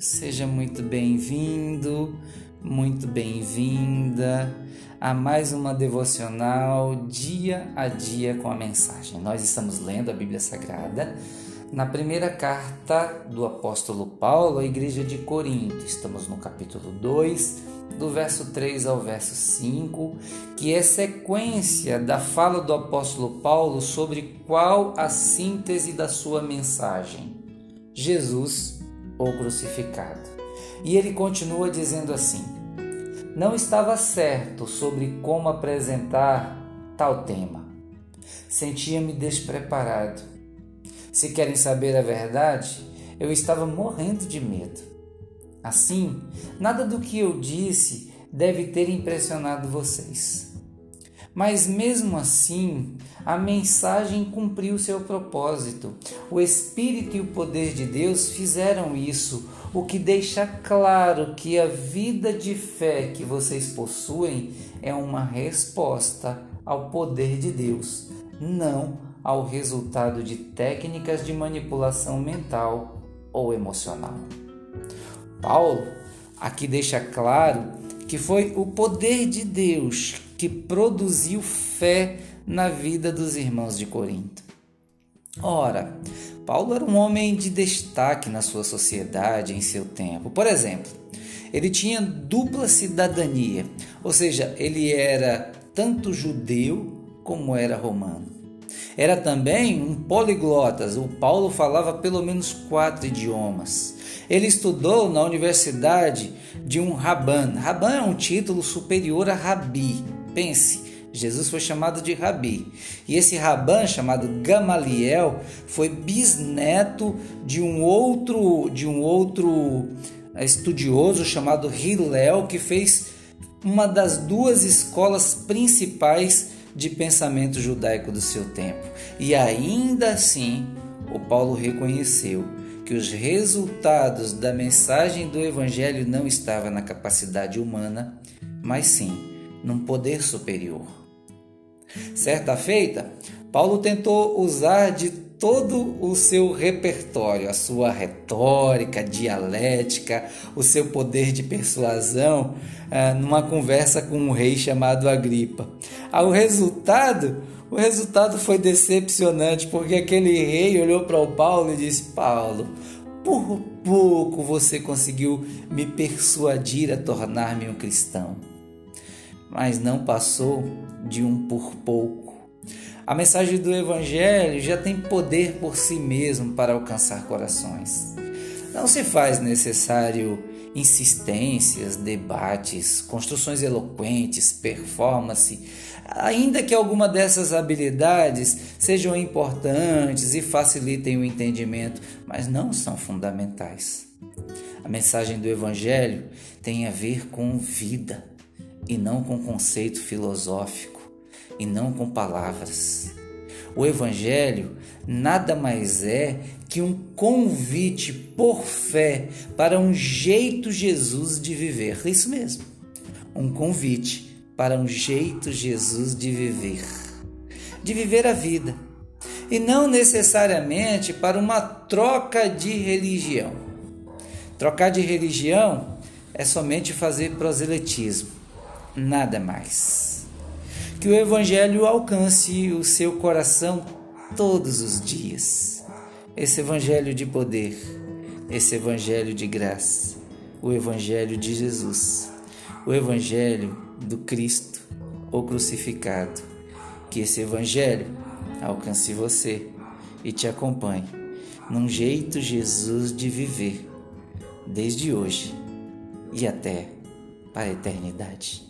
seja muito bem-vindo, muito bem-vinda a mais uma devocional dia a dia com a mensagem. Nós estamos lendo a Bíblia Sagrada na primeira carta do apóstolo Paulo à igreja de Corinto. Estamos no capítulo 2, do verso 3 ao verso 5, que é sequência da fala do apóstolo Paulo sobre qual a síntese da sua mensagem. Jesus, o crucificado. E ele continua dizendo assim: Não estava certo sobre como apresentar tal tema. Sentia-me despreparado se querem saber a verdade, eu estava morrendo de medo. Assim, nada do que eu disse deve ter impressionado vocês. Mas mesmo assim, a mensagem cumpriu seu propósito. O Espírito e o poder de Deus fizeram isso, o que deixa claro que a vida de fé que vocês possuem é uma resposta ao poder de Deus, não ao resultado de técnicas de manipulação mental ou emocional. Paulo aqui deixa claro que foi o poder de Deus que produziu fé na vida dos irmãos de Corinto. Ora, Paulo era um homem de destaque na sua sociedade em seu tempo. Por exemplo, ele tinha dupla cidadania, ou seja, ele era tanto judeu como era romano. Era também um poliglotas. O Paulo falava pelo menos quatro idiomas. Ele estudou na universidade de um Raban. Raban é um título superior a Rabi. Pense, Jesus foi chamado de Rabi. E esse Raban, chamado Gamaliel, foi bisneto de um outro de um outro estudioso chamado Hillel, que fez uma das duas escolas principais de pensamento judaico do seu tempo. E ainda assim, o Paulo reconheceu que os resultados da mensagem do evangelho não estavam na capacidade humana, mas sim num poder superior. Certa feita, Paulo tentou usar de todo o seu repertório, a sua retórica, dialética, o seu poder de persuasão, ah, numa conversa com um rei chamado Agripa. O resultado, o resultado foi decepcionante, porque aquele rei olhou para o Paulo e disse: Paulo, por pouco você conseguiu me persuadir a tornar-me um cristão. Mas não passou de um por pouco a mensagem do Evangelho já tem poder por si mesmo para alcançar corações. Não se faz necessário insistências, debates, construções eloquentes, performance, ainda que alguma dessas habilidades sejam importantes e facilitem o entendimento, mas não são fundamentais. A mensagem do Evangelho tem a ver com vida e não com conceito filosófico e não com palavras. O Evangelho nada mais é que um convite por fé para um jeito Jesus de viver. Isso mesmo, um convite para um jeito Jesus de viver. De viver a vida. E não necessariamente para uma troca de religião. Trocar de religião é somente fazer proselitismo, nada mais que o Evangelho alcance o seu coração todos os dias. Esse Evangelho de poder, esse Evangelho de graça, o Evangelho de Jesus, o Evangelho do Cristo, o crucificado. Que esse Evangelho alcance você e te acompanhe num jeito Jesus de viver, desde hoje e até para a eternidade.